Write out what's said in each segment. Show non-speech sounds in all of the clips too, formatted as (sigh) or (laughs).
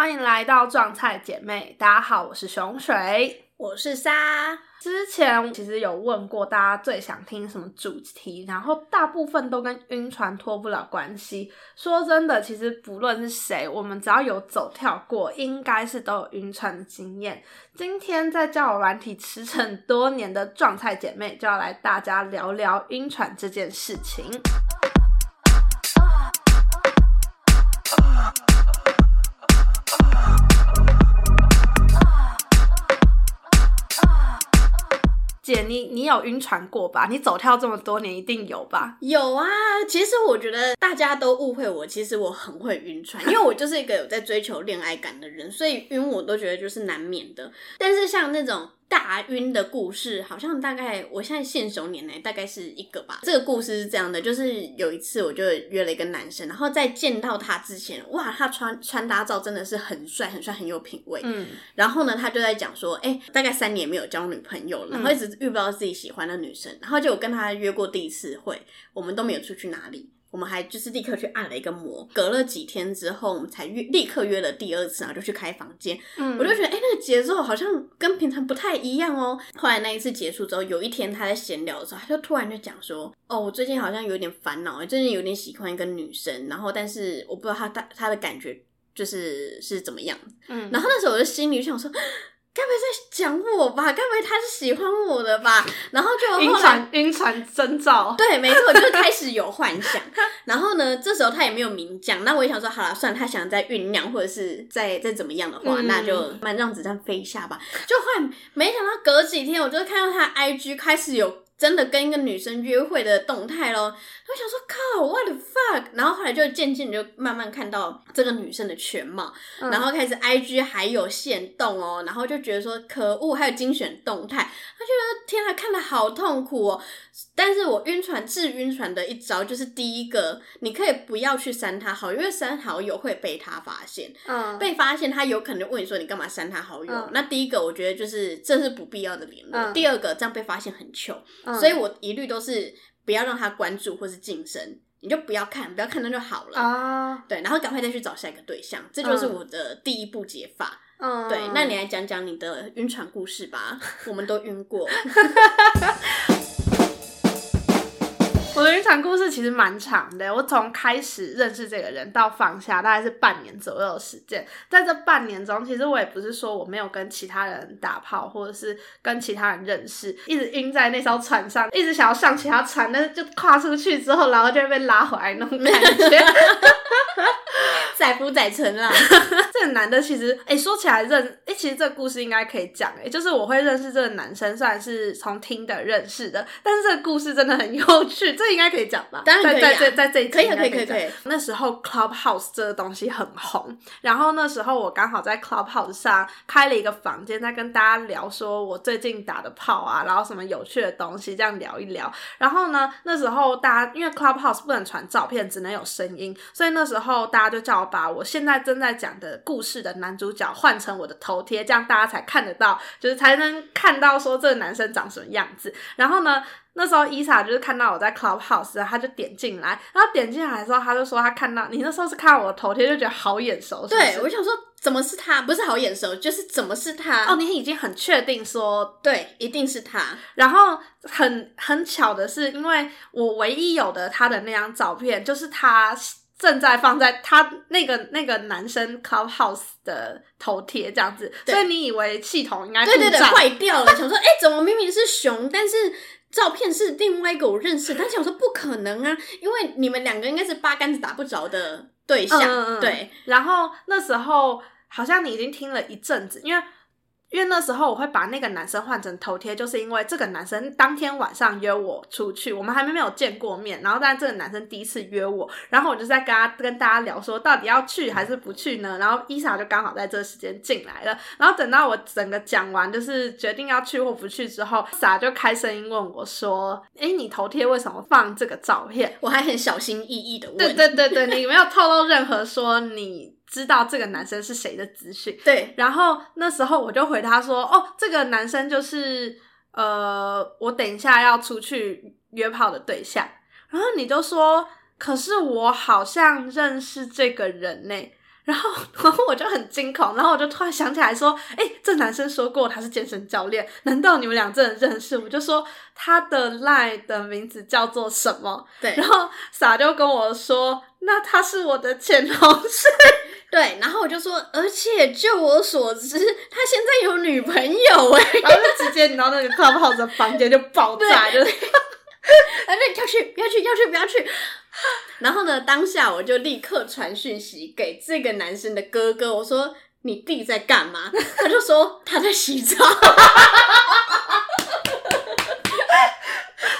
欢迎来到撞菜姐妹，大家好，我是熊水。我是沙，之前其实有问过大家最想听什么主题，然后大部分都跟晕船脱不了关系。说真的，其实不论是谁，我们只要有走跳过，应该是都有晕船的经验。今天在教我软体驰骋多年的撞菜姐妹，就要来大家聊聊晕船这件事情。姐，你你有晕船过吧？你走跳这么多年，一定有吧？有啊。其实我觉得大家都误会我，其实我很会晕船，因为我就是一个有在追求恋爱感的人，所以晕我都觉得就是难免的。但是像那种。大晕的故事好像大概，我现在现熟年来大概是一个吧。这个故事是这样的，就是有一次我就约了一个男生，然后在见到他之前，哇，他穿穿搭照真的是很帅很帅很有品味。嗯，然后呢，他就在讲说，哎，大概三年没有交女朋友了，然后一直遇不到自己喜欢的女生，然后就我跟他约过第一次会，我们都没有出去哪里。我们还就是立刻去按了一个摩，隔了几天之后，我们才约立刻约了第二次，然后就去开房间。嗯，我就觉得哎，那个节奏好像跟平常不太一样哦。后来那一次结束之后，有一天他在闲聊的时候，他就突然就讲说：“哦，我最近好像有点烦恼，最近有点喜欢一个女生，然后但是我不知道他他他的感觉就是是怎么样。”嗯，然后那时候我就心里想说。该不会在讲我吧？该不会他是喜欢我的吧？然后就晕船，晕船征兆。对，没错，就是开始有幻想。(laughs) 然后呢，这时候他也没有明讲。那我也想说，好了，算了，他想再酝酿，或者是再再怎么样的话，那就慢让子弹飞一下吧。就换，没想到隔几天，我就看到他 IG 开始有。真的跟一个女生约会的动态咯。我想说靠，what the fuck！然后后来就渐渐就慢慢看到这个女生的全貌，然后开始 IG 还有限动哦，然后就觉得说可恶，还有精选动态，他觉得天啊，看的好痛苦哦。但是我晕船治晕船的一招就是第一个，你可以不要去删他好友，因为删好友会被他发现，嗯，被发现他有可能问你说你干嘛删他好友？那第一个我觉得就是这是不必要的联络，第二个这样被发现很糗。所以我一律都是不要让他关注或是晋升，你就不要看，不要看那就好了啊。对，然后赶快再去找下一个对象，这就是我的第一步解法。嗯，对，那你来讲讲你的晕船故事吧，我们都晕过。(laughs) 其实蛮长的，我从开始认识这个人到放下，大概是半年左右的时间。在这半年中，其实我也不是说我没有跟其他人打炮，或者是跟其他人认识，一直晕在那艘船上，一直想要上其他船，但是就跨出去之后，然后就会被拉回来那种感觉。(laughs) 载夫载成啦。(laughs) 这个男的其实，哎，说起来认，哎，其实这个故事应该可以讲，哎，就是我会认识这个男生，虽然是从听的认识的，但是这个故事真的很有趣，这应该可以讲吧？当然可以，在在在这一可以可以可以可以。那时候 Clubhouse 这个东西很红，然后那时候我刚好在 Clubhouse 上开了一个房间，在跟大家聊，说我最近打的炮啊，然后什么有趣的东西，这样聊一聊。然后呢，那时候大家因为 Clubhouse 不能传照片，只能有声音，所以那时候大家就叫我把我现在正在讲的。故事的男主角换成我的头贴，这样大家才看得到，就是才能看到说这个男生长什么样子。然后呢，那时候伊莎就是看到我在 Clubhouse，他就点进来，然后点进来的时候，他就说他看到你那时候是看到我的头贴，就觉得好眼熟。对，我想说怎么是他？不是好眼熟，就是怎么是他？哦，你已经很确定说对，一定是他。然后很很巧的是，因为我唯一有的他的那张照片，就是他。正在放在他那个那个男生 Clubhouse 的头贴这样子，所以你以为系统应该对对对坏掉了，想说哎，怎么明明是熊，但是照片是另外一个我认识，但想说不可能啊，因为你们两个应该是八竿子打不着的对象，对。然后那时候好像你已经听了一阵子，因为。因为那时候我会把那个男生换成头贴，就是因为这个男生当天晚上约我出去，我们还没没有见过面，然后但这个男生第一次约我，然后我就在跟他跟大家聊说到底要去还是不去呢？然后伊莎就刚好在这时间进来了，然后等到我整个讲完就是决定要去或不去之后，莎就开声音问我说：“哎，你头贴为什么放这个照片？”我还很小心翼翼的问：“对对对对，你没有透露任何说你。”知道这个男生是谁的资讯，对。然后那时候我就回他说：“哦，这个男生就是呃，我等一下要出去约炮的对象。”然后你就说：“可是我好像认识这个人呢。”然后，然后我就很惊恐，然后我就突然想起来说：“哎，这男生说过他是健身教练，难道你们俩真的认识？”我就说他的 line 的名字叫做什么？对，然后傻就跟我说：“那他是我的前同事。”对，然后我就说：“而且就我所知，他现在有女朋友哎。(laughs) ”然后就直接你知道那个 clubhouse 的房间就爆炸，就是。哎，要去，不要去，要去，不要去。然后呢，当下我就立刻传讯息给这个男生的哥哥，我说：“你弟在干嘛？”他就说：“他在洗澡。(laughs) ”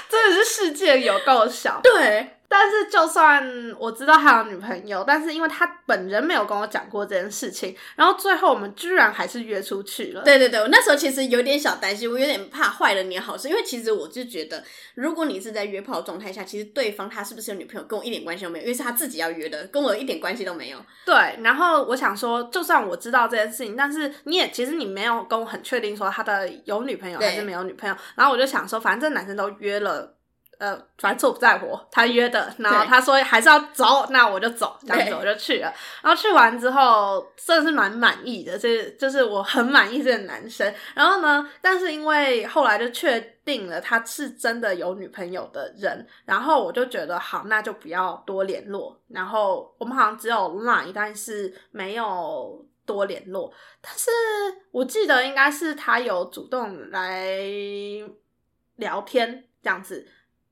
真的是世界有够小。对。但是，就算我知道他有女朋友，但是因为他本人没有跟我讲过这件事情，然后最后我们居然还是约出去了。对对对，我那时候其实有点小担心，我有点怕坏了你好事，因为其实我就觉得，如果你是在约炮状态下，其实对方他是不是有女朋友，跟我一点关系都没有，因为是他自己要约的，跟我一点关系都没有。对，然后我想说，就算我知道这件事情，但是你也其实你没有跟我很确定说他的有女朋友还是没有女朋友，然后我就想说，反正这男生都约了。呃，反正错不在我，他约的，然后他说还是要走，那我就走，这样子我就去了。然后去完之后，真的是蛮满意的，这就是我很满意这个男生。然后呢，但是因为后来就确定了他是真的有女朋友的人，然后我就觉得好，那就不要多联络。然后我们好像只有 line，但是没有多联络。但是我记得应该是他有主动来聊天这样子。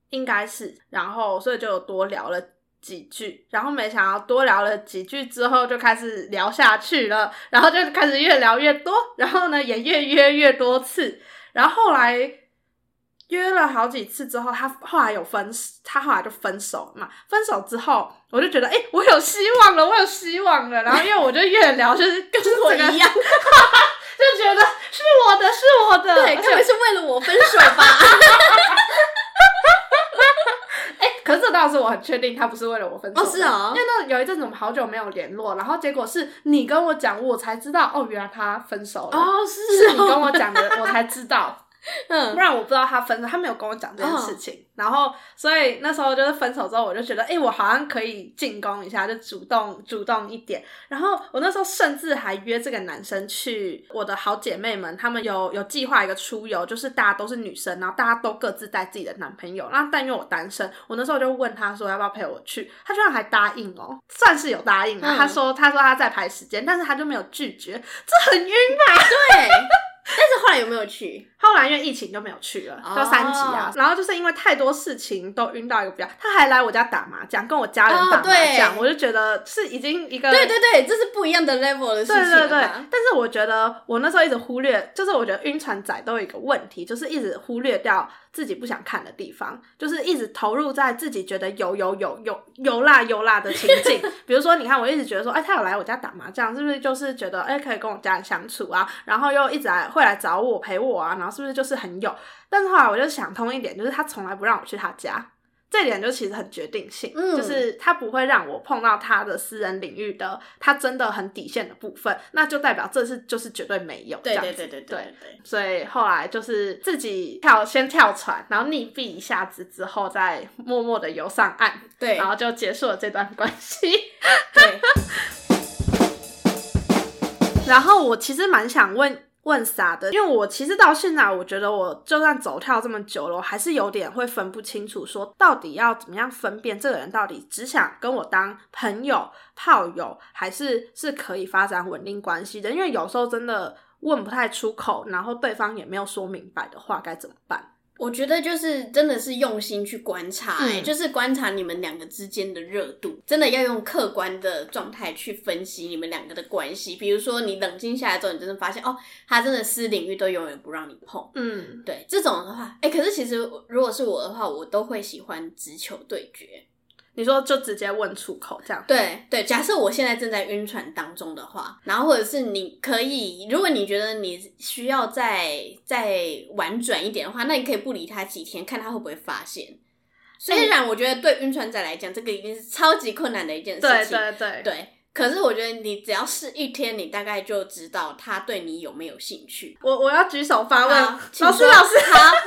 应该是，然后所以就多聊了几句，然后没想到多聊了几句之后就开始聊下去了，然后就开始越聊越多，然后呢也越约越多次，然后后来约了好几次之后，他后来有分，他后来就分手嘛。分手之后，我就觉得哎，我有希望了，我有希望了。然后因为我就越聊就是 (laughs) 跟我一样，(laughs) 就觉得是我的，是我的，对，特别是为了我分手吧。(laughs) 可是这倒是我很确定，他不是为了我分手。哦，是啊，因为那有一阵子我们好久没有联络，然后结果是你跟我讲，我才知道，哦，原来他分手了。哦，是，是你跟我讲的，我才知道。嗯，不然我不知道他分手，他没有跟我讲这件事情。然后，所以那时候就是分手之后，我就觉得，哎，我好像可以进攻一下，就主动主动一点。然后我那时候甚至还约这个男生去我的好姐妹们，她们有有计划一个出游，就是大家都是女生，然后大家都各自带自己的男朋友。然后但因为我单身，我那时候就问他说要不要陪我去，他居然还答应哦，算是有答应了。他说他说他在排时间，但是他就没有拒绝，这很晕吧？对。但是后来有没有去？后来因为疫情就没有去了，到三级啊。然后就是因为太多事情都晕到一个比较，他还来我家打麻将，跟我家人打麻将，我就觉得是已经一个对对对，这是不一样的 level 的事情。对对对，但是我觉得我那时候一直忽略，就是我觉得晕船仔都有一个问题，就是一直忽略掉。自己不想看的地方，就是一直投入在自己觉得有有有有有辣有辣的情境。(laughs) 比如说，你看，我一直觉得说，哎，他有来我家打麻将，是不是就是觉得，哎，可以跟我家人相处啊？然后又一直来会来找我陪我啊？然后是不是就是很有？但是后来我就想通一点，就是他从来不让我去他家。这点就其实很决定性，就是他不会让我碰到他的私人领域的，他真的很底线的部分，那就代表这是就是绝对没有。对对对对对。所以后来就是自己跳，先跳船，然后溺毙一下子之后，再默默的游上岸，对，然后就结束了这段关系。(laughs) 对。(laughs) 然后我其实蛮想问。问啥的，因为我其实到现在，我觉得我就算走跳这么久了，我还是有点会分不清楚，说到底要怎么样分辨这个人到底只想跟我当朋友、炮友，还是是可以发展稳定关系的？因为有时候真的问不太出口，然后对方也没有说明白的话，该怎么办？我觉得就是真的是用心去观察，就是观察你们两个之间的热度，真的要用客观的状态去分析你们两个的关系。比如说，你冷静下来之后，你真的发现哦，他真的私领域都永远不让你碰。嗯，对，这种的话，哎，可是其实如果是我的话，我都会喜欢直球对决。你说就直接问出口这样？对对，假设我现在正在晕船当中的话，然后或者是你可以，如果你觉得你需要再再婉转一点的话，那你可以不理他几天，看他会不会发现。虽然我觉得对晕船仔来讲，这个已经是超级困难的一件事情。对对对对。可是我觉得你只要试一天，你大概就知道他对你有没有兴趣。我我要举手发问，老师老师好。(laughs)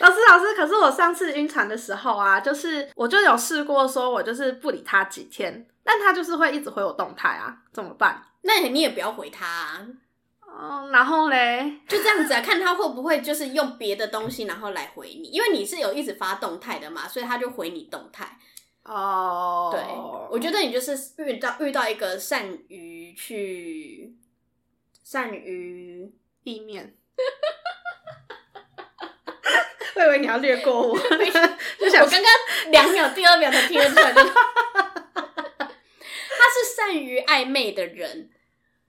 老师，老师，可是我上次晕船的时候啊，就是我就有试过说，我就是不理他几天。但他就是会一直回我动态啊，怎么办？那你也不要回他、啊，嗯，然后嘞，就这样子啊，(laughs) 看他会不会就是用别的东西然后来回你，因为你是有一直发动态的嘛，所以他就回你动态。哦，对，我觉得你就是遇到遇到一个善于去善于意面。我以为你要略过我，(laughs) 就想我刚刚两秒、第二秒才听得出来、这个，(laughs) 他是善于暧昧的人，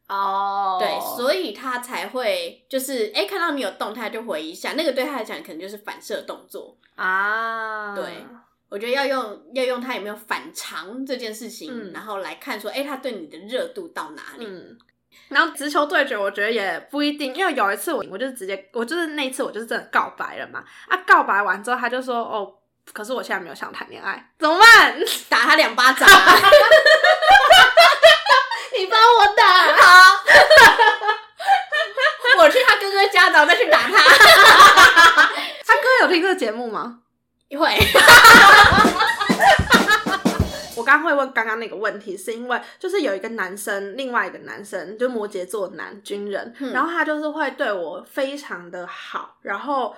哦，对，所以他才会就是哎、诶看到你有动态就回一下，那个对他来讲可能就是反射动作。啊，对我觉得要用要用他有没有反常这件事情，嗯然后来看说，哎、他对你的热度到哪里？嗯。然后直球对决，我觉得也不一定，因为有一次我我就是直接，我就是那一次我就是真的告白了嘛。啊，告白完之后他就说，哦，可是我现在没有想谈恋爱，怎么办？(laughs) 打他两巴掌、啊，(laughs) 你帮我打。好，我去他哥哥家，然后再去打他。(laughs) 他哥有听这个节目吗？会，我刚刚会问刚刚那个问题，是因为就是有一个男生，另外一个男生就是摩羯座男军人，嗯然后他就是会对我非常的好，然后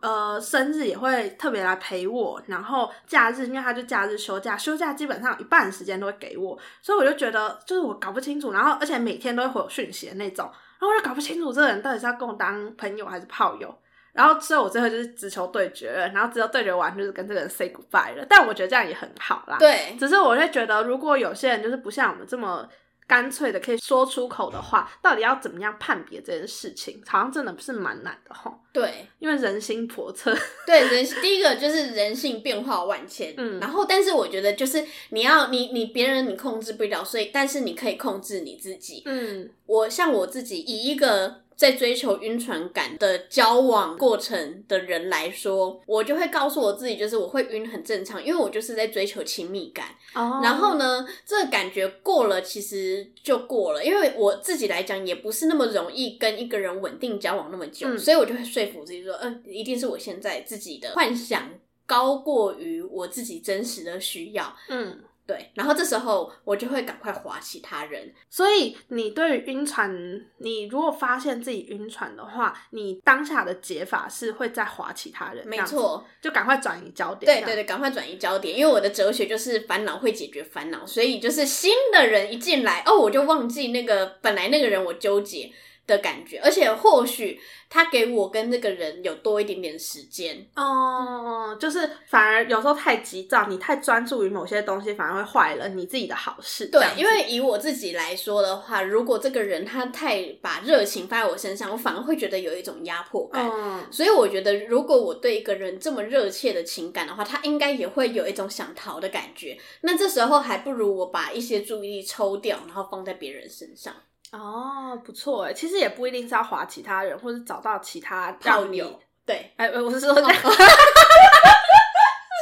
呃生日也会特别来陪我，然后假日因为他就假日休假，休假基本上一半时间都会给我，所以我就觉得就是我搞不清楚，然后而且每天都会回我讯息的那种，然后我就搞不清楚这个人到底是要跟我当朋友还是炮友。然后所以我最后就是只求对决了，然后直球对决完就是跟这个人 say goodbye 了。但我觉得这样也很好啦。对，只是我会觉得，如果有些人就是不像我们这么干脆的可以说出口的话，到底要怎么样判别这件事情，好像真的不是蛮难的吼。对，因为人心叵测。(laughs) 对，人第一个就是人性变化万千，嗯然后但是我觉得就是你要你你别人你控制不了，所以但是你可以控制你自己。嗯我像我自己以一个在追求晕船感的交往过程的人来说，我就会告诉我自己，就是我会晕很正常，因为我就是在追求亲密感。哦然后呢，这个感觉过了，其实就过了，因为我自己来讲也不是那么容易跟一个人稳定交往那么久，嗯所以我就会说服自己说，嗯、一定是我现在自己的幻想高过于我自己真实的需要。嗯，对，然后这时候我就会赶快划其他人。所以你对于晕船，你如果发现自己晕船的话，你当下的解法是会再划其他人，没错，就赶快转移焦点。对对对，赶快转移焦点，因为我的哲学就是烦恼会解决烦恼，所以就是新的人一进来，哦，我就忘记那个本来那个人我纠结的感觉，而且或许他给我跟那个人有多一点点时间。哦，就是反而有时候太急躁，你太专注于某些东西，反而会坏了你自己的好事。对因为以我自己来说的话，如果这个人他太把热情放在我身上，我反而会觉得有一种压迫感。嗯，所以我觉得，如果我对一个人这么热切的情感的话，他应该也会有一种想逃的感觉。那这时候还不如我把一些注意力抽掉，然后放在别人身上。哦，不错哎，其实也不一定是要划其他人，或者找到其他炮让你友对，哎，我是说这样，(laughs)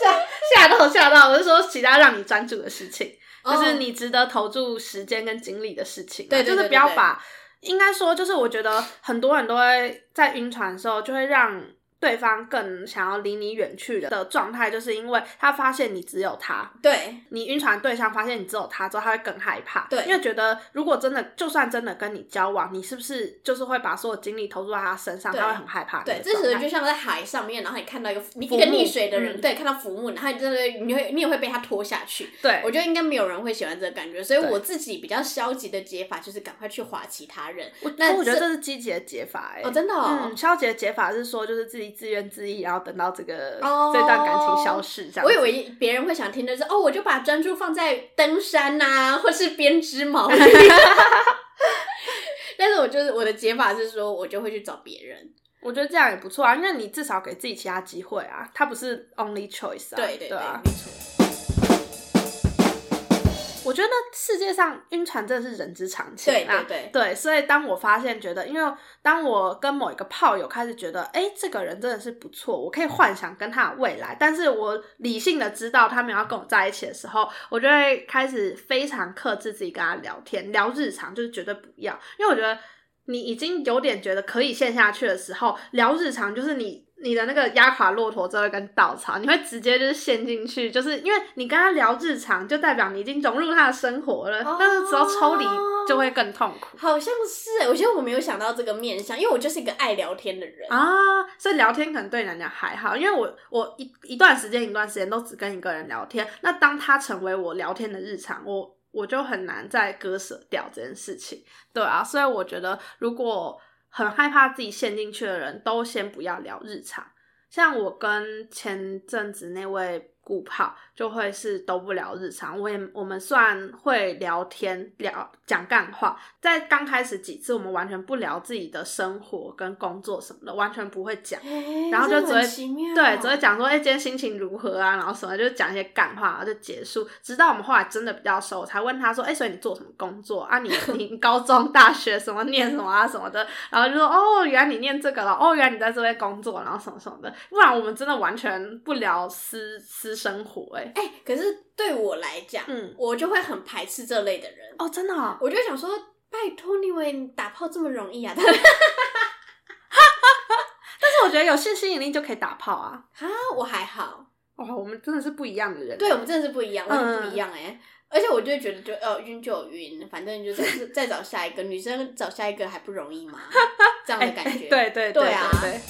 吓吓到吓到，我是说其他让你专注的事情，就是哦你值得投注时间跟精力的事情啊，对对就是对对对不要把，应该说就是我觉得很多人都会在晕船的时候就会让。对方更想要离你远去的的状态，就是因为他发现你只有他，对你晕船对象发现你只有他之后，他会更害怕。对因为觉得如果真的，就算真的跟你交往，你是不是就是会把所有精力投入在他身上？他会很害怕对。这时候就像在海上面，然后你看到一个一个溺水的人，嗯对，看到浮木，然后你真的你会你也会被他拖下去。对，我觉得应该没有人会喜欢这个感觉，所以我自己比较消极的解法就是赶快去划其他人。我那我觉得这这是积极的解法、欸，哦，真的哦嗯，，消极的解法是说，就是自己自怨自艾，然后等到这个、哦这段感情消逝，这样。我以为别人会想听的是哦，我就把专注放在登山呐、或是编织毛衣。(laughs) 但是我就是我的解法是说，我就会去找别人。我觉得这样也不错啊，因为你至少给自己其他机会啊，它不是 only choice 啊，对对对啊。没错。我觉得世界上晕船真的是人之常情对啊，对对对，所以当我发现觉得，因为当我跟某一个炮友开始觉得，哎，这个人真的是不错，我可以幻想跟他的未来，但是我理性的知道他没有要跟我在一起的时候，我就会开始非常克制自己跟他聊天，聊日常就是绝对不要，因为我觉得。你已经有点觉得可以陷下去的时候，聊日常就是你你的那个压垮骆驼最后一根稻草，你会直接就是陷进去，就是因为你跟他聊日常，就代表你已经融入他的生活了。哦但是只要抽离，就会更痛苦好像是，我觉得我没有想到这个面相，因为我就是一个爱聊天的人。啊。所以聊天可能对你来讲还好，因为我我一一段时间一段时间都只跟一个人聊天，那当他成为我聊天的日常，我我就很难再割舍掉这件事情。对啊，所以我觉得如果很害怕自己陷进去的人，都先不要聊日常。像我跟前阵子那位顾炮，就会是都不聊日常。我也我们算会聊天聊讲干话，在刚开始几次，我们完全不聊自己的生活跟工作什么的，完全不会讲。欸然后就只会对，只会讲说，哎、今天心情如何啊，然后什么，就讲一些干话，然后就结束。直到我们后来真的比较熟，我才问他说，哎、所以你做什么工作啊？你 (laughs) 你高中、大学什么念什么啊什么的，然后就说，哦，原来你念这个了，哦，原来你在这边工作，然后什么什么的。不然我们真的完全不聊私私生活、哎，哎、可是对我来讲，嗯我就会很排斥这类的人。哦，真的、哦，我就想说，拜托你以为你打炮这么容易啊？(laughs) 但是我觉得有性吸引力就可以打炮啊。啊，我还好。哇，我们真的是不一样的人。对，我们真的是不一样，完全嗯不一样哎、而且我就会觉得就，呃晕就有晕，反正就是再找下一个女生，找下一个还不容易吗？(laughs) 这样的感觉。对对对啊对对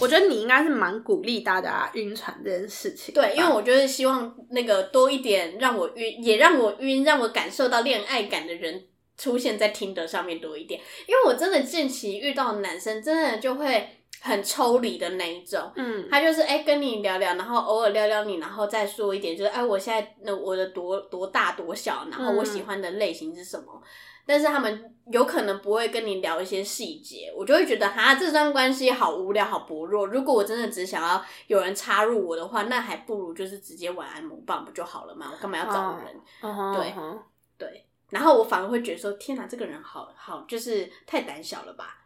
我觉得你应该是蛮鼓励大家晕船这件事情吧。对，因为我就是希望那个多一点让我晕，也让我晕，让我感受到恋爱感的人出现在听得上面多一点。因为我真的近期遇到的男生，真的就会很抽离的那一种。嗯，他就是哎、跟你聊聊，然后偶尔撩撩你，然后再说一点，就是哎、我现在那我的多多大多小，然后我喜欢的类型是什么。但是他们有可能不会跟你聊一些细节，我就会觉得哈，这段关系好无聊，好薄弱。如果我真的只想要有人插入我的话，那还不如就是直接玩按摩棒不就好了嘛？我干嘛要找人？对对，然后我反而会觉得说，天哪，这个人好好，就是太胆小了吧？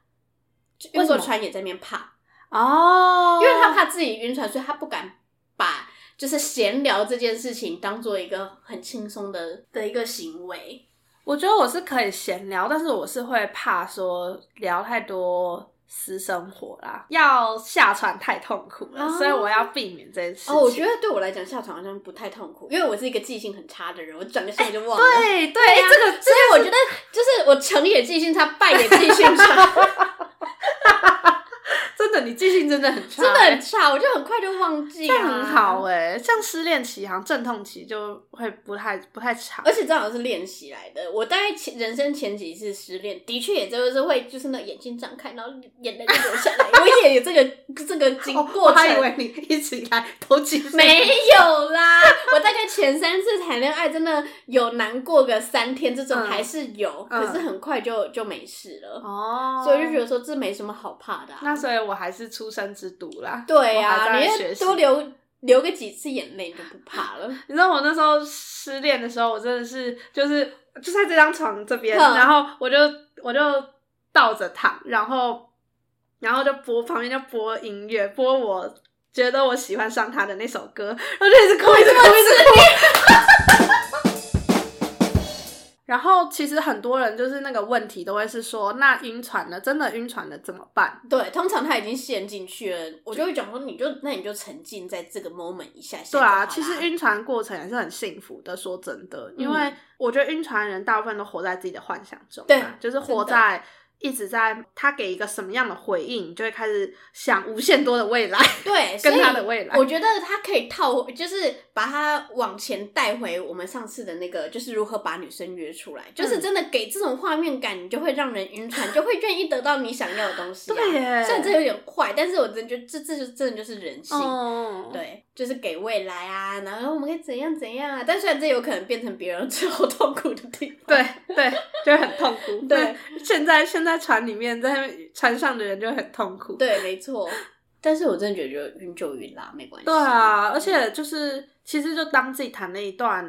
就晕为什么船也在那边怕。哦，因为他怕自己晕船，所以他不敢把就是闲聊这件事情当做一个很轻松的的一个行为。我觉得我是可以闲聊，但是我是会怕说聊太多私生活啦，要下船太痛苦了，哦所以我要避免这件事情。哦，我觉得对我来讲下船好像不太痛苦，因为我是一个记性很差的人，我转个身我就忘了。对对，这个所以我觉得就是我成也记性差，败也记性差，(laughs) 你记性真的很差，真的很差，我就很快就忘记啊。这很好哎、像失恋期，好像阵痛期就会不太不太长。而且正好像是练习来的。我大概前人生前几次失恋，的确也就是会就是那眼睛张开，然后眼泪就流下来。我也有这个这个经 (laughs) 哦过程。我还以为你一直以来都记性没有啦，我大概前三次谈恋爱真的有难过个三天，这种嗯还是有，嗯可是很快就就没事了。哦，所以我就觉得说这没什么好怕的、啊。那所以我还是出生之犊啦。对呀、呀、你多流流个几次眼泪，你就不怕了。你知道我那时候失恋的时候，我真的是就是就在这张床这边，然后我就我就倒着躺，然后然后就播旁边就播音乐，播我觉得我喜欢上他的那首歌，然后就一直哭，一直哭，一直哭。然后其实很多人就是那个问题都会是说，那晕船了，真的晕船了怎么办？对，通常他已经陷进去了，我就会讲说，你就那你就沉浸在这个 moment 一下下对啊，其实晕船过程也是很幸福的。说真的，因嗯为我觉得晕船人大部分都活在自己的幻想中啊，对就是活在一直在他给一个什么样的回应，你就会开始想无限多的未来对，(laughs) 跟他的未来。我觉得他可以套，就是把他往前带回我们上次的那个，就是如何把女生约出来，就是嗯真的给这种画面感，你就会让人晕船，就会愿意得到你想要的东西、啊。对耶虽然这有点快，但是我真的觉得这这就真的就是人性。哦，对，就是给未来啊，然后我们可以怎样怎样啊，但虽然这有可能变成别人之后痛苦的地方，对对，就会很痛苦。对，现在现在船里面在船上的人就很痛苦。对，没错。但是我真的觉得就晕就晕啦，没关系。对啊，而且就是其实就当自己谈了一段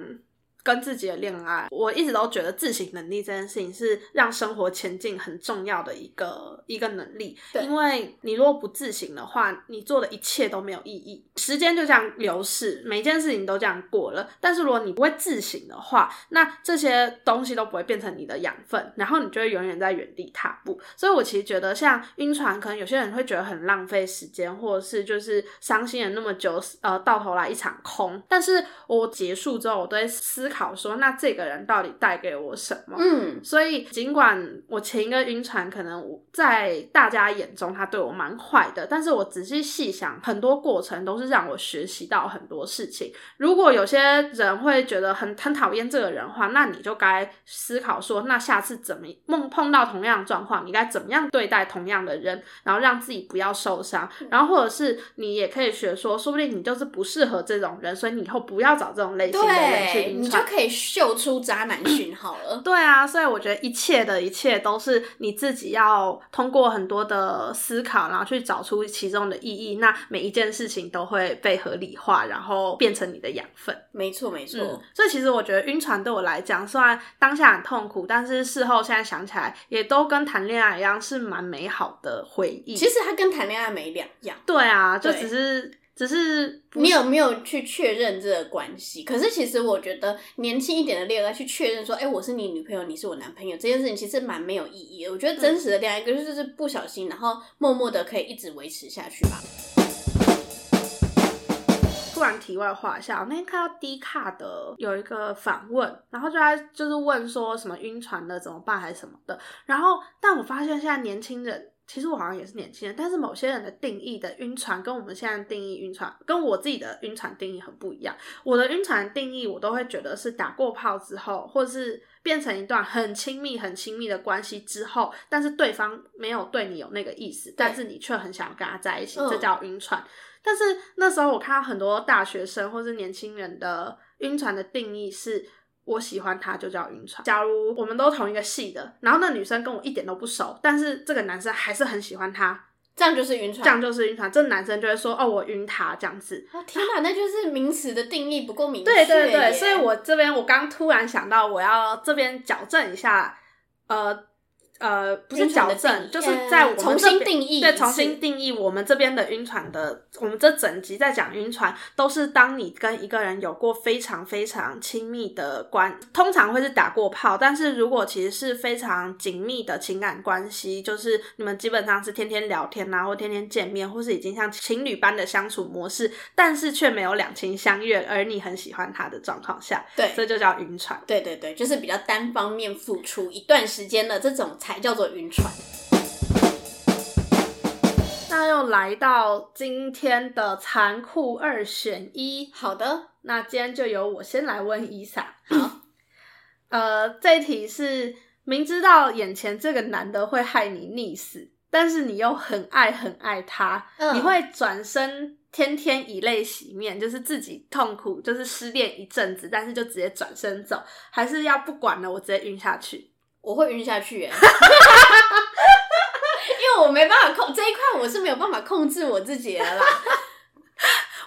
跟自己的恋爱，我一直都觉得自省能力这件事情是让生活前进很重要的一个一个能力。对因为你如果不自省的话，你做的一切都没有意义，时间就这样流逝，每一件事情都这样过了。但是如果你不会自省的话，那这些东西都不会变成你的养分，然后你就会永远在原地踏步。所以我其实觉得，像晕船，可能有些人会觉得很浪费时间，或者是就是伤心了那么久，呃，到头来一场空。但是我结束之后，我都会思考说，那这个人到底带给我什么？嗯，所以，尽管我前一个晕船可能我在大家眼中他对我蛮坏的，但是我仔细细想，很多过程都是让我学习到很多事情。如果有些人会觉得很很讨厌这个人的话，那你就该思考说，那下次怎么梦碰到同样的状况，你该怎么样对待同样的人，然后让自己不要受伤。然后或者是你也可以学说，说不定你就是不适合这种人，所以你以后不要找这种类型的人去，晕船。可以秀出渣男讯号了。(laughs) 对啊，所以我觉得一切的一切都是你自己要通过很多的思考，然后去找出其中的意义。那每一件事情都会被合理化，然后变成你的养分。没错，没错。嗯，所以其实我觉得晕船对我来讲，虽然当下很痛苦，但是事后现在想起来，也都跟谈恋爱一样，是蛮美好的回忆。其实它跟谈恋爱没两样。对啊，就只是只是不你有没有去确认这个关系？可是其实我觉得年轻一点的恋爱去确认说，哎、我是你女朋友，你是我男朋友，这件事情其实蛮没有意义的。我觉得真实的恋爱就是就是不小心，然后默默的可以一直维持下去吧。突然题外话一下，我那天看到 D 卡的有一个访问，然后就在就是问说什么晕船了怎么办还是什么的，然后但我发现现在年轻人。其实我好像也是年轻人，但是某些人的定义的晕船跟我们现在定义晕船，跟我自己的晕船定义很不一样。我的晕船定义，我都会觉得是打过炮之后，或是变成一段很亲密、很亲密的关系之后，但是对方没有对你有那个意思，但是你却很想跟他在一起，嗯这叫晕船。但是那时候我看到很多大学生或是年轻人的晕船的定义是。我喜欢他就叫晕船。假如我们都同一个系的，然后那女生跟我一点都不熟，但是这个男生还是很喜欢她，这样就是晕船。这样就是晕船。这男生就会说：“哦，我晕他这样子。哦天哪，那就是名词的定义不够明”确对对对，所以我这边我刚突然想到，我要这边矫正一下，呃呃，不是矫正，就是在我们呃重这边新定义对，重新定义我们这边的晕船的，我们这整集在讲晕船，都是当你跟一个人有过非常非常亲密的关，通常会是打过炮，但是如果其实是非常紧密的情感关系，就是你们基本上是天天聊天啊，或天天见面，或是已经像情侣般的相处模式，但是却没有两情相悦，而你很喜欢他的状况下，对这就叫晕船。对对对，就是比较单方面付出一段时间的这种才叫做晕船。那又来到今天的残酷二选一，好的，那今天就由我先来问伊莎。好，呃，这一题是明知道眼前这个男的会害你溺死，但是你又很爱很爱他，嗯你会转身天天以泪洗面，就是自己痛苦，就是失恋一阵子，但是就直接转身走，还是要不管了，我直接晕下去？我会晕下去耶，(laughs) 因为我没办法控这一块，我是没有办法控制我自己的啦。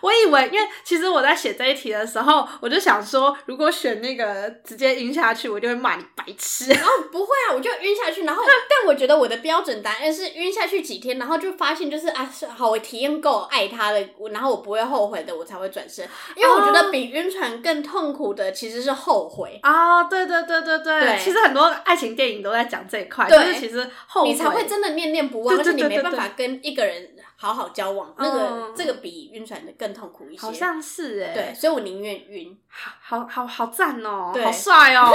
我以为，因为其实我在写这一题的时候，我就想说，如果选那个直接晕下去，我就会骂你白痴。然 (laughs) 后不会啊，我就晕下去，然后但我觉得我的标准答案是晕下去几天，然后就发现就是啊，是好，我体验够爱他了，我然后我不会后悔的，我才会转身。因为我觉得比晕船更痛苦的其实是后悔。啊、对对对对对，对其实很多爱情电影都在讲这一块，对就是其实后悔你才会真的念念不忘，对对而且你没办法跟一个人好好交往，那个、嗯这个比晕船的更痛苦一些。好像是哎，对，，所以我宁愿晕。好好好好赞哦，对好帅哦，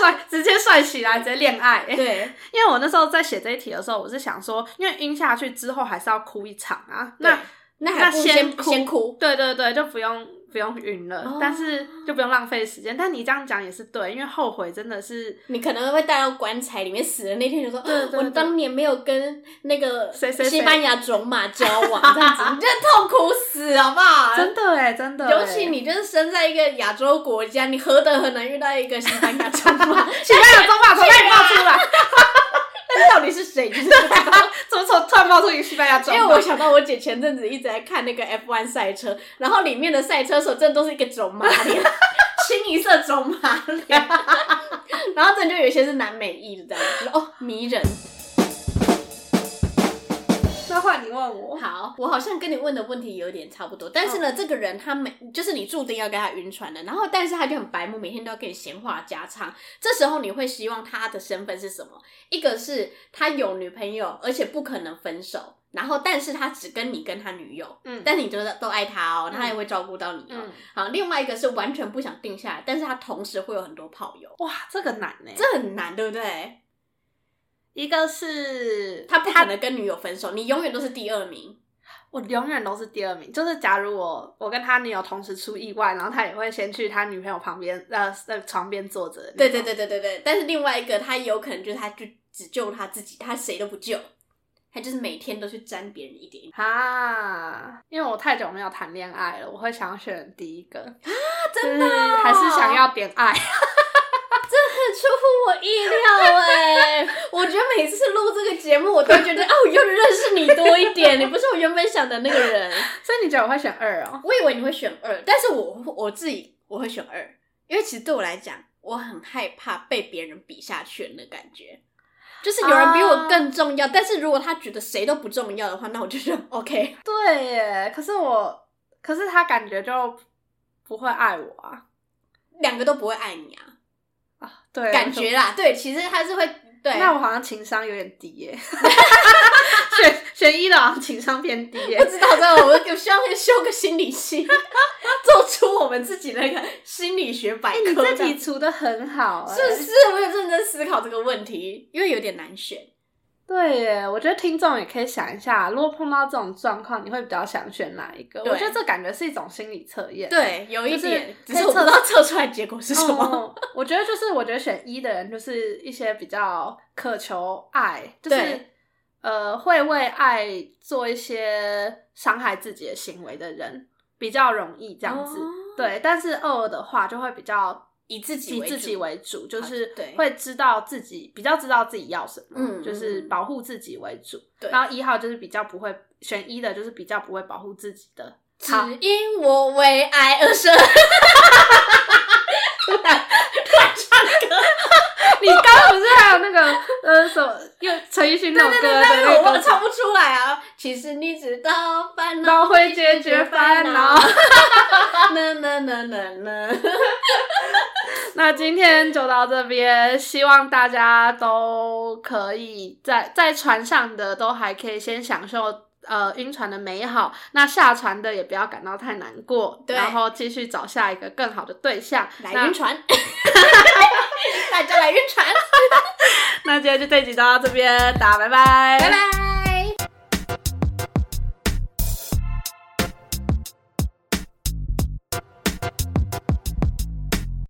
帅，(laughs) 直接帅起来，直接恋爱。对，(laughs) 因为我那时候在写这一题的时候，我是想说，因为晕下去之后还是要哭一场啊，那那先哭先哭。对对对，就不用不用晕了，哦但是就不用浪费时间。但你这样讲也是对，因为后悔真的是你可能会带到棺材里面死的那天，就说对对对我当年没有跟那个西班牙种马交往，这样子 (laughs) 你就痛苦死，好不好？真的哎，真的欸，尤其你就是生在一个亚洲国家，你何德何能遇到一个西班牙种马？西 (laughs) 班牙中马从哪里冒出来？那到底是谁？就是不知道怎么从突然冒出一个西班牙？因为我想到我姐前阵子一直在看那个 F1 赛车，然后里面的赛车手真的都是一个种马脸，(laughs) 清一色种马脸，(laughs) 然后真的就有一些是南美裔的这样子，哦，迷人。那换你问我，好，我好像跟你问的问题有点差不多，但是呢，这个人他每就是你注定要跟他晕船的，然后但是他就很白目，每天都要跟你闲话家常。这时候你会希望他的身份是什么？一个是他有女朋友，而且不可能分手，然后但是他只跟你跟他女友，嗯但你觉得都爱他哦，他也会照顾到你哦。嗯，好，另外一个是完全不想定下来，但是他同时会有很多炮友，哇，这个难呢。这很难，对不对？一个是他不可能跟女友分手，你永远都是第二名。我永远都是第二名。就是假如我我跟他女友同时出意外，然后他也会先去他女朋友旁边呃在床边坐着。对对对对对对，但是另外一个他有可能就是他就只救他自己，他谁都不救，他就是每天都去沾别人一点。啊，因为我太久没有谈恋爱了，我会想要选第一个啊，真的哦还是想要点爱。很出乎我意料哎！我觉得每次录这个节目，我都觉得哦，(laughs) 我又认识你多一点，你不是我原本想的那个人。所以你觉得我会选二哦？我以为你会选二，但是我我自己我会选二，因为其实对我来讲，我很害怕被别人比下去的那感觉。就是有人比我更重要，但是如果他觉得谁都不重要的话，那我就觉得 OK。对耶，可是我，可是他感觉就不会爱我啊两个都不会爱你啊，啊，对，感觉啦，对，其实他是会对。那我好像情商有点低耶，选选一的好像情商偏低耶不。知道这个，我有需要修个心理系，(laughs) 做出我们自己那个心理学百科。这题出的很好哎，是不是？我有认真思考这个问题，因为有点难选。对耶，我觉得听众也可以想一下，如果碰到这种状况，你会比较想选哪一个？我觉得这感觉是一种心理测验。对，有一就是点，只是我不知道测出来结果是什么。哦我觉得就是，我觉得选一的人就是一些比较渴求爱，就是呃会为爱做一些伤害自己的行为的人，比较容易这样子。哦对，但是二的话就会比较以自己以自己为主，就是对会知道自己比较知道自己要什么，嗯就是嗯保护自己为主。对然后一号就是比较不会选一的，就是比较不会保护自己的。只，因我为爱而生。(laughs) 突然突然唱歌，你刚刚不是还有那个呃什么，又陈奕迅那首歌的那个我唱不出来啊。其实你知道烦恼恼会解决烦恼。那那那那那。(laughs) (laughs) 那今天就到这边，希望大家都可以在在船上的都还可以先享受呃晕船的美好，那下船的也不要感到太难过，对然后继续找下一个更好的对象来晕船，(laughs) 大家来晕船，(laughs) 那今天就这集就到这边，大家拜拜，拜拜。